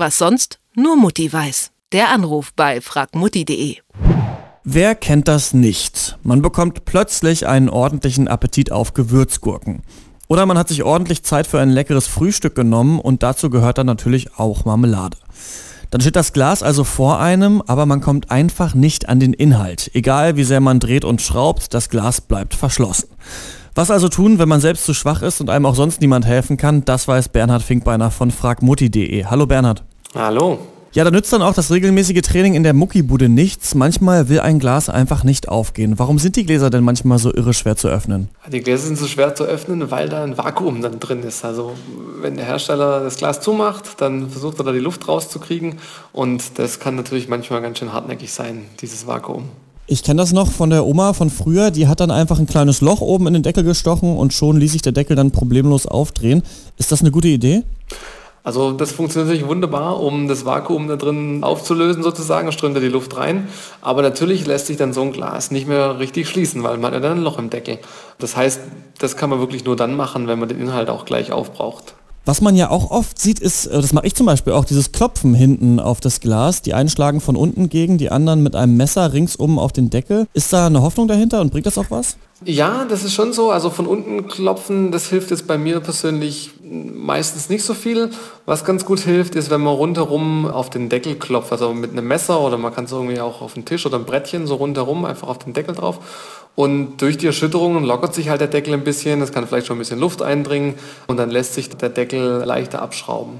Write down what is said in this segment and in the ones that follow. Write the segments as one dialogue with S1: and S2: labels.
S1: Was sonst nur Mutti weiß. Der Anruf bei fragmutti.de.
S2: Wer kennt das nicht? Man bekommt plötzlich einen ordentlichen Appetit auf Gewürzgurken. Oder man hat sich ordentlich Zeit für ein leckeres Frühstück genommen und dazu gehört dann natürlich auch Marmelade. Dann steht das Glas also vor einem, aber man kommt einfach nicht an den Inhalt. Egal wie sehr man dreht und schraubt, das Glas bleibt verschlossen. Was also tun, wenn man selbst zu schwach ist und einem auch sonst niemand helfen kann, das weiß Bernhard Finkbeiner von fragmutti.de. Hallo Bernhard.
S3: Hallo.
S2: Ja, da nützt dann auch das regelmäßige Training in der Muckibude nichts. Manchmal will ein Glas einfach nicht aufgehen. Warum sind die Gläser denn manchmal so irre schwer zu öffnen?
S3: Die Gläser sind so schwer zu öffnen, weil da ein Vakuum dann drin ist. Also wenn der Hersteller das Glas zumacht, dann versucht er da die Luft rauszukriegen und das kann natürlich manchmal ganz schön hartnäckig sein, dieses Vakuum.
S2: Ich kenne das noch von der Oma von früher, die hat dann einfach ein kleines Loch oben in den Deckel gestochen und schon ließ sich der Deckel dann problemlos aufdrehen. Ist das eine gute Idee?
S3: Also das funktioniert natürlich wunderbar, um das Vakuum da drin aufzulösen sozusagen, strömt da die Luft rein. Aber natürlich lässt sich dann so ein Glas nicht mehr richtig schließen, weil man hat dann ein Loch im Deckel. Das heißt, das kann man wirklich nur dann machen, wenn man den Inhalt auch gleich aufbraucht.
S2: Was man ja auch oft sieht, ist, äh, das mache ich zum Beispiel auch, dieses Klopfen hinten auf das Glas. Die einen schlagen von unten gegen, die anderen mit einem Messer ringsum auf den Deckel. Ist da eine Hoffnung dahinter und bringt das auch was?
S3: Ja, das ist schon so. Also von unten klopfen, das hilft jetzt bei mir persönlich meistens nicht so viel. Was ganz gut hilft, ist, wenn man rundherum auf den Deckel klopft, also mit einem Messer oder man kann es irgendwie auch auf den Tisch oder ein Brettchen so rundherum einfach auf den Deckel drauf. Und durch die Erschütterungen lockert sich halt der Deckel ein bisschen, es kann vielleicht schon ein bisschen Luft eindringen und dann lässt sich der Deckel leichter abschrauben.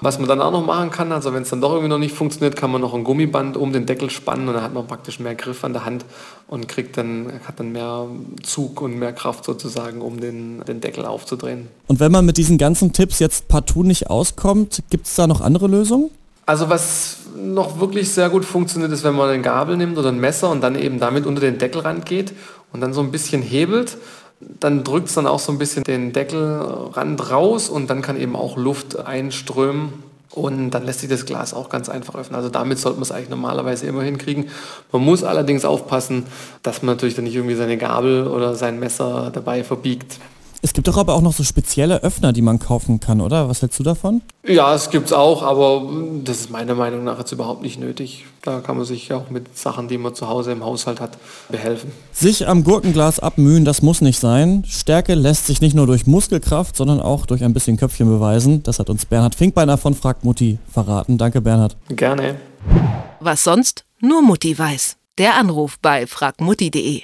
S3: Was man dann auch noch machen kann, also wenn es dann doch irgendwie noch nicht funktioniert, kann man noch ein Gummiband um den Deckel spannen und dann hat man praktisch mehr Griff an der Hand und kriegt dann, hat dann mehr Zug und mehr Kraft sozusagen, um den, den Deckel aufzudrehen.
S2: Und wenn man mit diesen ganzen Tipps jetzt partout nicht auskommt, gibt es da noch andere Lösungen?
S3: Also was noch wirklich sehr gut funktioniert, ist, wenn man eine Gabel nimmt oder ein Messer und dann eben damit unter den Deckelrand geht und dann so ein bisschen hebelt dann drückt es dann auch so ein bisschen den Deckelrand raus und dann kann eben auch Luft einströmen und dann lässt sich das Glas auch ganz einfach öffnen. Also damit sollte man es eigentlich normalerweise immer hinkriegen. Man muss allerdings aufpassen, dass man natürlich dann nicht irgendwie seine Gabel oder sein Messer dabei verbiegt.
S2: Es gibt doch aber auch noch so spezielle Öffner, die man kaufen kann, oder? Was hältst du davon?
S3: Ja, es gibt es auch, aber das ist meiner Meinung nach jetzt überhaupt nicht nötig. Da kann man sich auch mit Sachen, die man zu Hause im Haushalt hat, behelfen.
S2: Sich am Gurkenglas abmühen, das muss nicht sein. Stärke lässt sich nicht nur durch Muskelkraft, sondern auch durch ein bisschen Köpfchen beweisen. Das hat uns Bernhard Finkbeiner von Frag Mutti verraten. Danke, Bernhard.
S3: Gerne.
S1: Was sonst nur Mutti weiß. Der Anruf bei fragmutti.de.